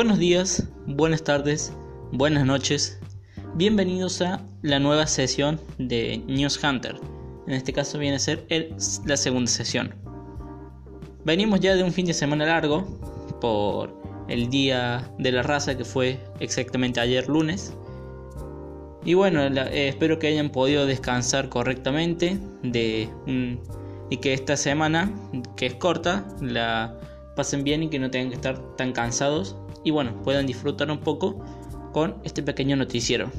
Buenos días, buenas tardes, buenas noches. Bienvenidos a la nueva sesión de News Hunter. En este caso viene a ser la segunda sesión. Venimos ya de un fin de semana largo por el día de la raza que fue exactamente ayer lunes. Y bueno, eh, espero que hayan podido descansar correctamente y que esta semana, que es corta, la pasen bien y que no tengan que estar tan cansados y bueno, puedan disfrutar un poco con este pequeño noticiero.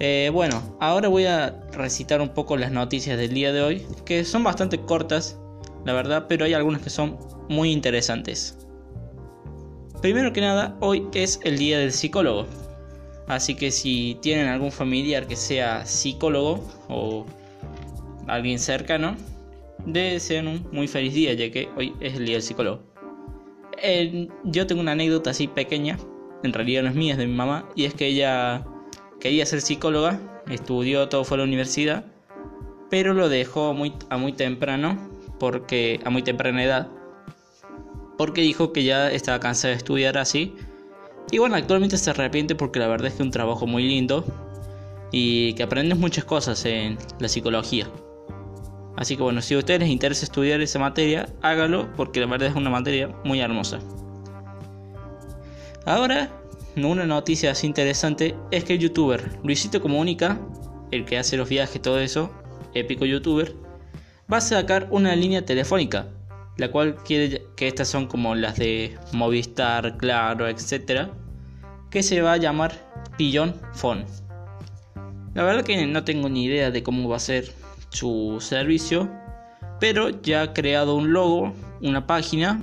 Eh, bueno, ahora voy a recitar un poco las noticias del día de hoy, que son bastante cortas, la verdad, pero hay algunas que son muy interesantes. Primero que nada, hoy es el día del psicólogo. Así que si tienen algún familiar que sea psicólogo o alguien cercano, deseen un muy feliz día, ya que hoy es el día del psicólogo. Yo tengo una anécdota así pequeña, en realidad no es mía, es de mi mamá, y es que ella quería ser psicóloga, estudió, todo fue a la universidad, pero lo dejó muy, a muy temprano, porque a muy temprana edad, porque dijo que ya estaba cansada de estudiar así. Y bueno, actualmente se arrepiente porque la verdad es que es un trabajo muy lindo y que aprendes muchas cosas en la psicología. Así que bueno, si a ustedes les interesa estudiar esa materia, hágalo porque la verdad es una materia muy hermosa. Ahora, una noticia así interesante es que el youtuber Luisito Comunica, el que hace los viajes, todo eso, épico youtuber, va a sacar una línea telefónica, la cual quiere que estas son como las de Movistar, Claro, etc., que se va a llamar Pillon Phone. La verdad que no tengo ni idea de cómo va a ser su servicio, pero ya ha creado un logo, una página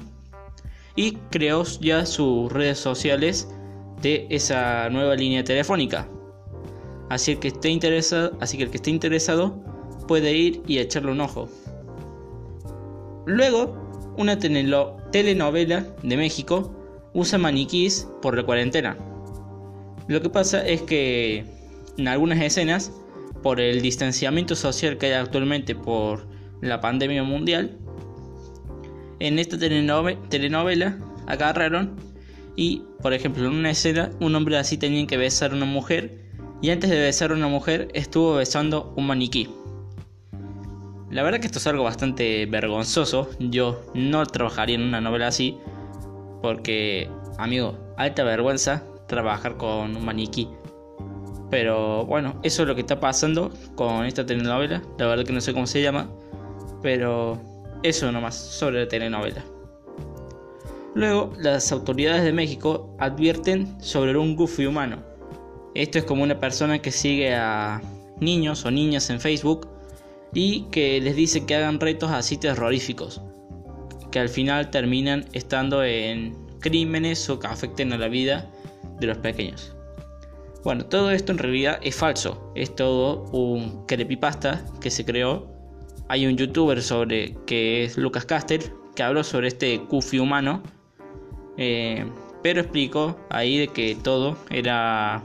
y creó ya sus redes sociales de esa nueva línea telefónica. Así, que esté interesado, así que el que esté interesado puede ir y echarle un ojo. Luego, una telenovela de México usa maniquís por la cuarentena. Lo que pasa es que en algunas escenas por el distanciamiento social que hay actualmente por la pandemia mundial, en esta telenovela agarraron y, por ejemplo, en una escena un hombre así tenía que besar a una mujer y antes de besar a una mujer estuvo besando un maniquí. La verdad que esto es algo bastante vergonzoso. Yo no trabajaría en una novela así porque, amigo, alta vergüenza trabajar con un maniquí. Pero bueno, eso es lo que está pasando con esta telenovela. La verdad que no sé cómo se llama. Pero eso nomás sobre la telenovela. Luego, las autoridades de México advierten sobre un goofy humano. Esto es como una persona que sigue a niños o niñas en Facebook y que les dice que hagan retos así terroríficos, que al final terminan estando en crímenes o que afecten a la vida de los pequeños. Bueno, todo esto en realidad es falso. Es todo un creepypasta que se creó. Hay un youtuber sobre que es Lucas Caster que habló sobre este Kufi humano. Eh, pero explicó ahí de que todo era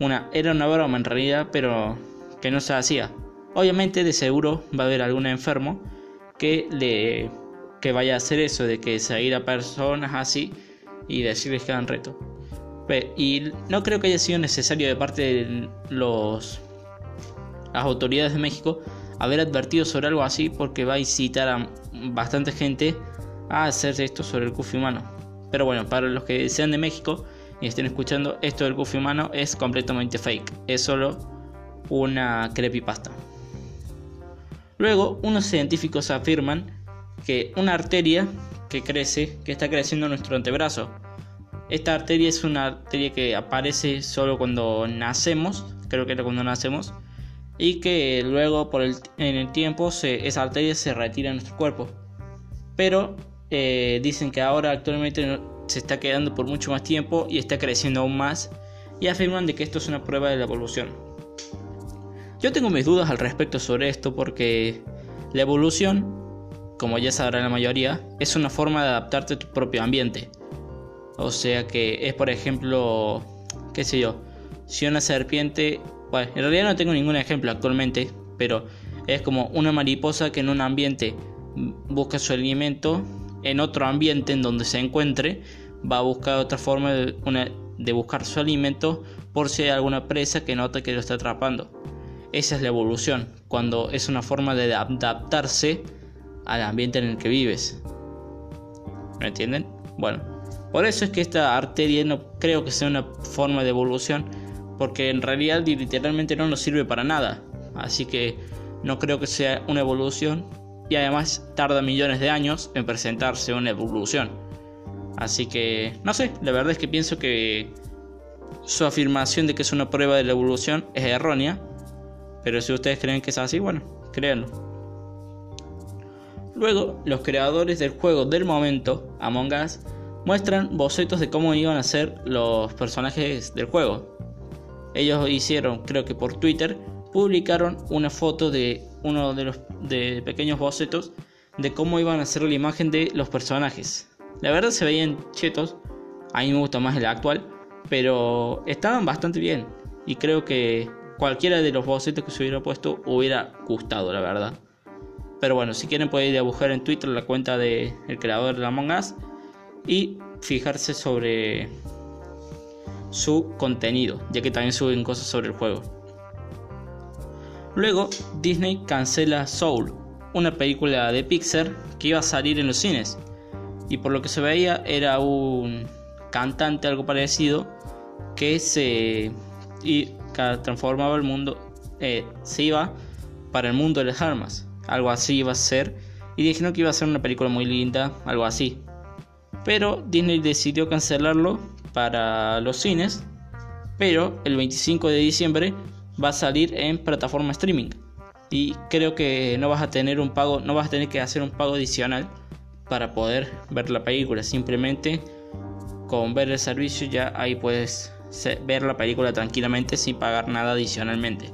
una, era una broma en realidad, pero que no se hacía. Obviamente de seguro va a haber algún enfermo que le que vaya a hacer eso de que seguir a personas así y decirles que hagan reto. Y no creo que haya sido necesario de parte de los, las autoridades de México haber advertido sobre algo así porque va a incitar a bastante gente a hacer esto sobre el cufi humano. Pero bueno, para los que sean de México y estén escuchando, esto del cufi humano es completamente fake. Es solo una creepypasta. Luego, unos científicos afirman que una arteria que crece, que está creciendo en nuestro antebrazo, esta arteria es una arteria que aparece solo cuando nacemos, creo que era cuando nacemos, y que luego en el tiempo esa arteria se retira de nuestro cuerpo. Pero eh, dicen que ahora actualmente se está quedando por mucho más tiempo y está creciendo aún más y afirman de que esto es una prueba de la evolución. Yo tengo mis dudas al respecto sobre esto porque la evolución, como ya sabrá la mayoría, es una forma de adaptarte a tu propio ambiente. O sea que es, por ejemplo, qué sé yo, si una serpiente, bueno, en realidad no tengo ningún ejemplo actualmente, pero es como una mariposa que en un ambiente busca su alimento, en otro ambiente en donde se encuentre, va a buscar otra forma de, de buscar su alimento por si hay alguna presa que nota que lo está atrapando. Esa es la evolución, cuando es una forma de adaptarse al ambiente en el que vives. ¿Me entienden? Bueno, por eso es que esta arteria no creo que sea una forma de evolución, porque en realidad literalmente no nos sirve para nada. Así que no creo que sea una evolución y además tarda millones de años en presentarse una evolución. Así que, no sé, la verdad es que pienso que su afirmación de que es una prueba de la evolución es errónea, pero si ustedes creen que es así, bueno, créanlo. Luego, los creadores del juego del momento, Among Us, muestran bocetos de cómo iban a ser los personajes del juego. Ellos hicieron, creo que por Twitter, publicaron una foto de uno de los de pequeños bocetos de cómo iban a ser la imagen de los personajes. La verdad se veían chetos, a mí me gusta más el actual, pero estaban bastante bien y creo que cualquiera de los bocetos que se hubiera puesto hubiera gustado, la verdad. Pero bueno, si quieren pueden ir a en Twitter la cuenta del creador de Among Us y fijarse sobre su contenido, ya que también suben cosas sobre el juego. Luego, Disney cancela Soul, una película de Pixar que iba a salir en los cines. Y por lo que se veía era un cantante, algo parecido, que se y transformaba el mundo, eh, se iba para el mundo de las armas algo así iba a ser. Y dijeron que iba a ser una película muy linda, algo así. Pero Disney decidió cancelarlo para los cines. Pero el 25 de diciembre va a salir en plataforma streaming. Y creo que no vas a tener un pago, no vas a tener que hacer un pago adicional para poder ver la película. Simplemente con ver el servicio ya ahí puedes ver la película tranquilamente sin pagar nada adicionalmente.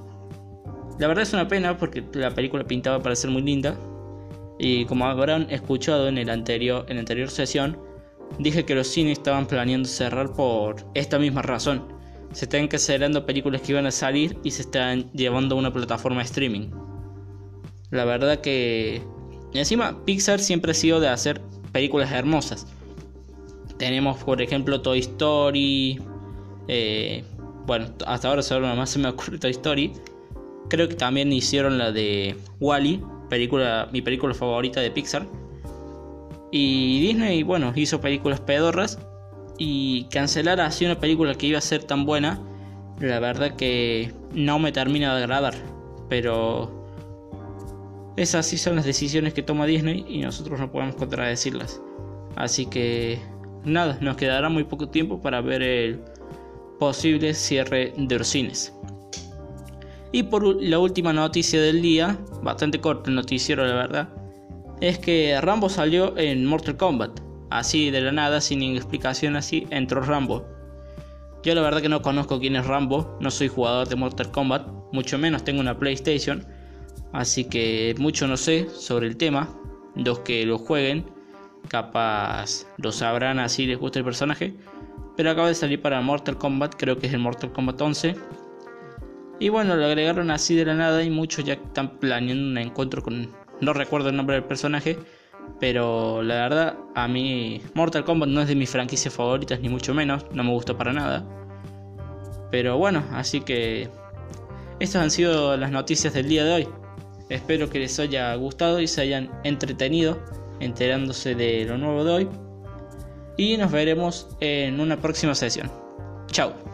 La verdad es una pena porque la película pintaba para ser muy linda. Y como habrán escuchado en, el anterior, en la anterior sesión, dije que los cines estaban planeando cerrar por esta misma razón. Se están cancelando películas que iban a salir y se están llevando a una plataforma de streaming. La verdad que... Encima, Pixar siempre ha sido de hacer películas hermosas. Tenemos, por ejemplo, Toy Story. Eh, bueno, hasta ahora solo nada más se me ocurre Toy Story. Creo que también hicieron la de Wally, película, mi película favorita de Pixar. Y Disney, bueno, hizo películas pedorras. Y cancelar así una película que iba a ser tan buena, la verdad que no me termina de agradar. Pero esas sí son las decisiones que toma Disney y nosotros no podemos contradecirlas. Así que nada, nos quedará muy poco tiempo para ver el posible cierre de los cines. Y por la última noticia del día, bastante corto el noticiero la verdad, es que Rambo salió en Mortal Kombat. Así de la nada, sin explicación así, entró Rambo. Yo la verdad que no conozco quién es Rambo, no soy jugador de Mortal Kombat, mucho menos tengo una PlayStation, así que mucho no sé sobre el tema. Los que lo jueguen, capaz lo sabrán así les gusta el personaje. Pero acaba de salir para Mortal Kombat, creo que es el Mortal Kombat 11 y bueno, lo agregaron así de la nada y muchos ya están planeando un encuentro con... No recuerdo el nombre del personaje, pero la verdad a mí Mortal Kombat no es de mis franquicias favoritas ni mucho menos, no me gustó para nada. Pero bueno, así que estas han sido las noticias del día de hoy. Espero que les haya gustado y se hayan entretenido enterándose de lo nuevo de hoy. Y nos veremos en una próxima sesión. Chao.